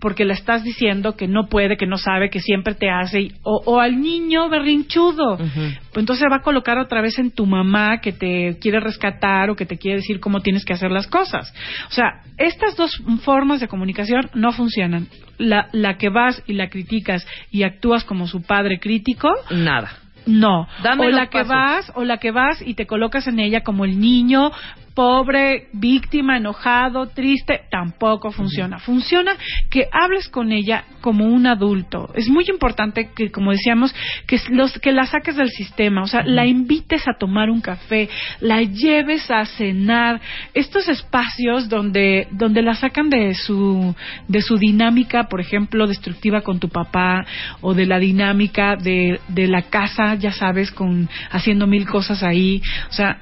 porque le estás diciendo que no puede, que no sabe, que siempre te hace, o, al niño berrinchudo. Pues entonces va a colocar otra vez en tu mamá que te quiere rescatar o que te quiere decir cómo tienes que hacer las cosas. O sea, estas dos formas de comunicación no funcionan. La, la que vas y la criticas y actúas como su padre crítico. Nada. No. o la que vas, o la que vas y te colocas en ella como el niño pobre, víctima, enojado, triste, tampoco funciona. Funciona que hables con ella como un adulto. Es muy importante que, como decíamos, que, los, que la saques del sistema, o sea, la invites a tomar un café, la lleves a cenar. Estos espacios donde, donde la sacan de su, de su dinámica, por ejemplo, destructiva con tu papá, o de la dinámica de, de la casa, ya sabes, con haciendo mil cosas ahí. O sea,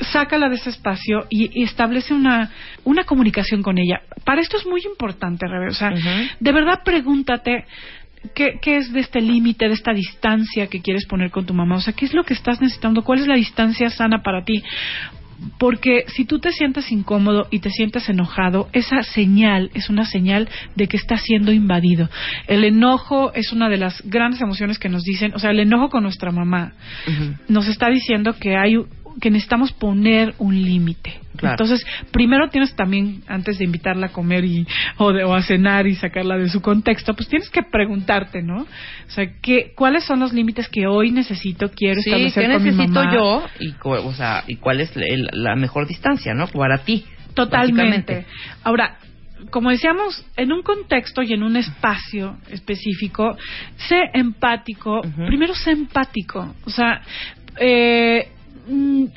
sácala de ese espacio y, establece una, una comunicación con ella. Para esto es muy importante, Rebe. O sea, de verdad pregúntate ¿Qué, ¿Qué, es de este límite, de esta distancia que quieres poner con tu mamá? O sea, ¿qué es lo que estás necesitando? ¿Cuál es la distancia sana para ti? Porque si tú te sientes incómodo y te sientes enojado, esa señal es una señal de que estás siendo invadido. El enojo es una de las grandes emociones que nos dicen, o sea, el enojo con nuestra mamá nos está diciendo que hay que necesitamos poner un límite. Entonces, primero tienes también, antes de invitarla a comer y, o, a cenar y sacarla de su contexto, pues tienes que preguntarte, ¿no? O sea, ¿qué, ¿cuáles son los límites que hoy necesito, quiero establecer con mi mamá? yo y, o sea, y cuál es la mejor distancia, ¿no? Para ti. Totalmente. Ahora, como decíamos, en un contexto y en un espacio específico, sé empático. Primero sé empático. O sea, eh,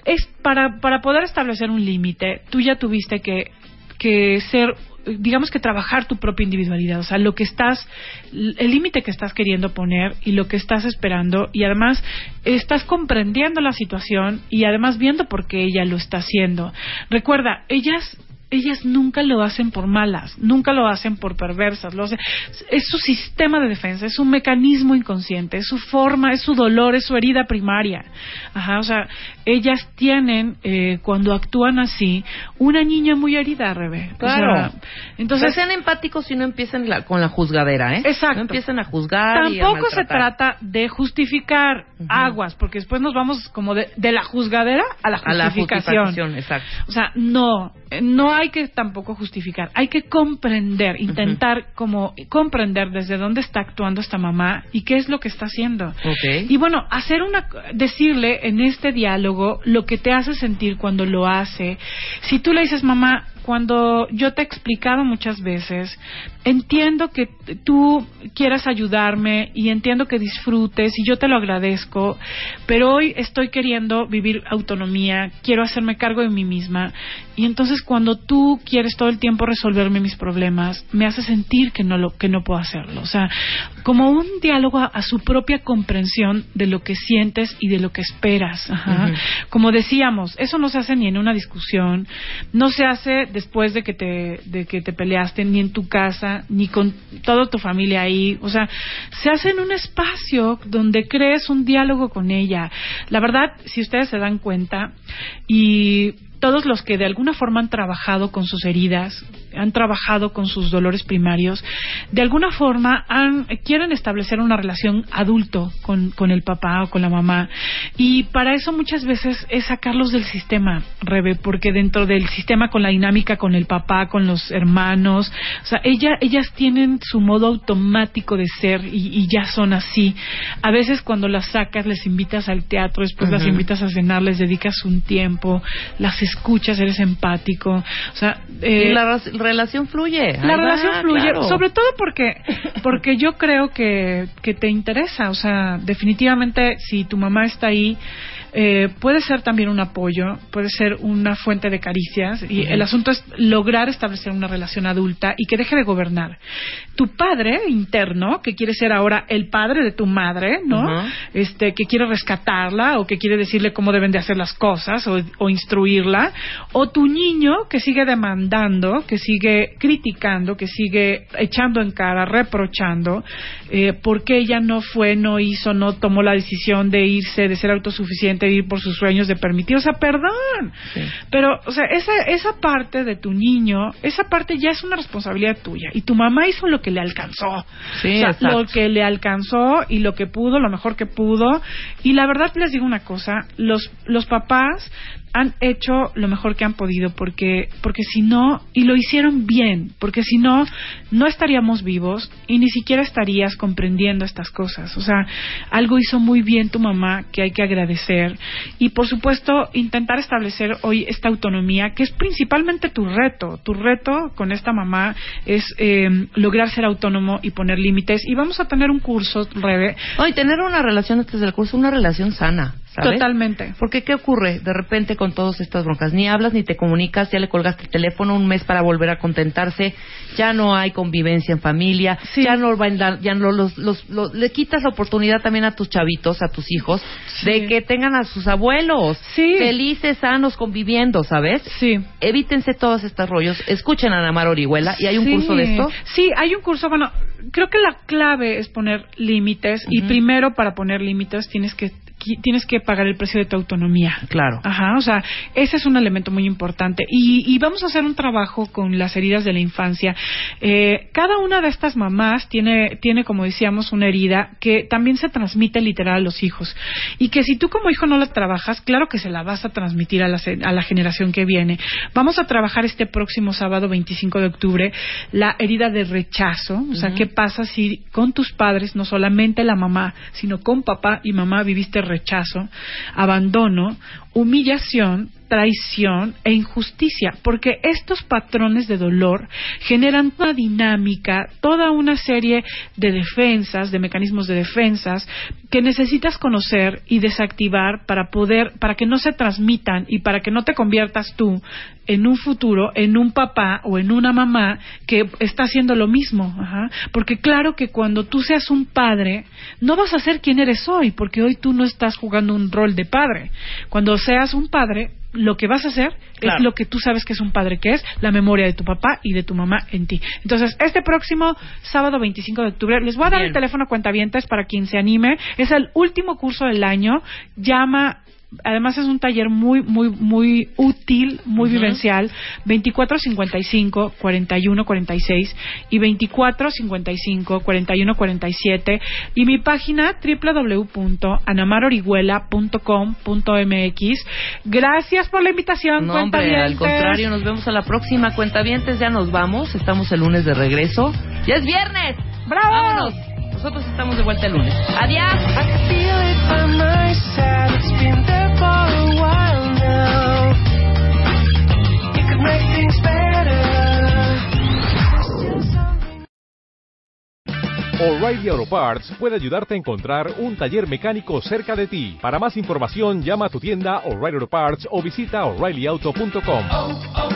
es para, para poder establecer un límite, tú ya tuviste que, que ser digamos que trabajar tu propia individualidad, o sea, lo que estás, el límite que estás queriendo poner y lo que estás esperando y además estás comprendiendo la situación y además viendo por qué ella lo está haciendo. Recuerda, ellas ellas nunca lo hacen por malas, nunca lo hacen por perversas, lo es su sistema de defensa, es un mecanismo inconsciente, es su forma, es su dolor, es su herida primaria. Ajá, o sea, ellas tienen, eh, cuando actúan así, una niña muy herida, Rebe. Claro. entonces, sean empáticos y no empiecen con la juzgadera, ¿eh? Exacto. No empiecen a juzgar. Tampoco se trata de justificar aguas, porque después nos vamos como de, la juzgadera a la justificación. A la justificación, exacto. O sea, no, no hay que tampoco justificar, hay que comprender, intentar como comprender desde dónde está actuando esta mamá y qué es lo que está haciendo. Y bueno, hacer una, decirle en este diálogo lo que te hace sentir cuando lo hace. Si tú le dices, mamá, cuando yo te he explicado muchas veces entiendo que tú quieras ayudarme y entiendo que disfrutes y yo te lo agradezco, pero hoy estoy queriendo vivir autonomía, quiero hacerme cargo de mí misma. Y entonces cuando tú quieres todo el tiempo resolverme mis problemas, me hace sentir que no lo que no puedo hacerlo, o sea, como un diálogo a, a su propia comprensión de lo que sientes y de lo que esperas, ajá. Como decíamos, eso no se hace ni en una discusión, no se hace después de que te de que te peleaste ni en tu casa, ni con toda tu familia ahí, o sea, se hace en un espacio donde crees un diálogo con ella. La verdad, si ustedes se dan cuenta y todos los que de alguna forma han trabajado con sus heridas, han trabajado con sus dolores primarios, de alguna forma han, quieren establecer una relación adulto con, con el papá o con la mamá. Y para eso muchas veces es sacarlos del sistema, Rebe, porque dentro del sistema con la dinámica con el papá, con los hermanos, o sea, ella, ellas tienen su modo automático de ser y, y ya son así. A veces cuando las sacas, les invitas al teatro, después las invitas a cenar, les dedicas un tiempo, las escuchas, eres empático. O sea, eh, la relación fluye. la relación va, fluye, claro. sobre todo porque porque yo creo que, que te interesa, o sea, definitivamente si tu mamá está ahí, eh, puede ser también un apoyo, puede ser una fuente de caricias y el asunto es lograr establecer una relación adulta y que deje de gobernar. Tu padre interno, que quiere ser ahora el padre de tu madre, ¿no? Este, que quiere rescatarla o que quiere decirle cómo deben de hacer las cosas o, o instruirla, o tu niño que sigue demandando, que sigue criticando, que sigue echando en cara, reprochando, eh, porque ella no fue, no hizo, no tomó la decisión de irse, de ser autosuficiente, de ir por sus sueños, de permitir, o sea, perdón. Sí. Pero, o sea, esa, esa parte de tu niño, esa parte ya es una responsabilidad tuya. Y tu mamá hizo lo que le alcanzó. Sí, o sea, lo que le alcanzó y lo que pudo, lo mejor que pudo. Y la verdad les digo una cosa, los, los papás han hecho lo mejor que han podido porque porque si no y lo hicieron bien porque si no no estaríamos vivos y ni siquiera estarías comprendiendo estas cosas. O sea algo hizo muy bien tu mamá que hay que agradecer y por supuesto intentar establecer hoy esta autonomía que es principalmente tu reto. Tu reto con esta mamá es eh, lograr ser autónomo y poner límites. Y vamos a tener un curso Rebe. No, y tener una relación antes del curso, una relación sana, ¿sabes? totalmente Porque ¿qué ocurre de repente con todas estas broncas? Ni hablas ni te comunicas, ya le colgaste el teléfono un mes para volver a contentarse, ya no hay convivencia en familia, Sí. ya no ya no los, los, los- le quitas la oportunidad también a tus chavitos, a tus hijos, Sí. de que tengan a sus abuelos Sí. felices, sanos, conviviendo, ¿sabes? sí Evítense todos estos rollos, escuchen a Ana Mar Orihuela y hay un curso de esto. Sí, hay un curso. Bueno, creo que la clave es poner límites y primero para poner límites tienes que tienes que pagar el precio de tu autonomía. Claro. Ajá, o sea, ese es un elemento muy importante. Y, y vamos a hacer un trabajo con las heridas de la infancia. Eh, cada una de estas mamás tiene, tiene, como decíamos, una herida que también se transmite literal a los hijos. Y que si tú como hijo no la trabajas, claro que se la vas a transmitir a la, a la generación que viene. Vamos a trabajar este próximo sábado 25 de octubre la herida de rechazo. O sea, ¿qué pasa si con tus padres, no solamente la mamá, sino con papá y mamá viviste rechazo, abandono, humillación, traición e injusticia, porque estos patrones de dolor generan una dinámica, toda una serie de defensas, de mecanismos de defensas que necesitas conocer y desactivar para poder, para que no se transmitan y para que no te conviertas tú en un futuro en un papá o en una mamá que está haciendo lo mismo, Ajá. porque claro que cuando tú seas un padre no vas a ser quien eres hoy, porque hoy tú no estás jugando un rol de padre. Cuando seas un padre lo que vas a hacer Claro. es lo que tú sabes que es un padre, que es la memoria de tu papá y de tu mamá en ti. Entonces, este próximo sábado 25 de octubre, les voy a dar Bien. el teléfono cuentavientes para quien se anime. Es el último curso del año. Llama Además es un taller muy, muy, muy útil, muy Ujú. vivencial. 2455 4146 y 2455 4147 y mi página www.anamarorihuela.com.mx. Gracias por la invitación. No, hombre, al contrario, nos vemos a la próxima. Cuentavientes, ya nos vamos. Estamos el lunes de regreso. ¡Ya es viernes! ¡Bravo! ¡Vámonos! Nosotros estamos de vuelta el lunes. ¡Adiós! I feel it by my side. It's been there for a while now. It could make things better. O'Reilly Auto Parts puede ayudarte a encontrar un taller mecánico cerca de ti. Para más información, llama a tu tienda O'Reilly Auto Parts o visita oreillyauto.com. oh, oh.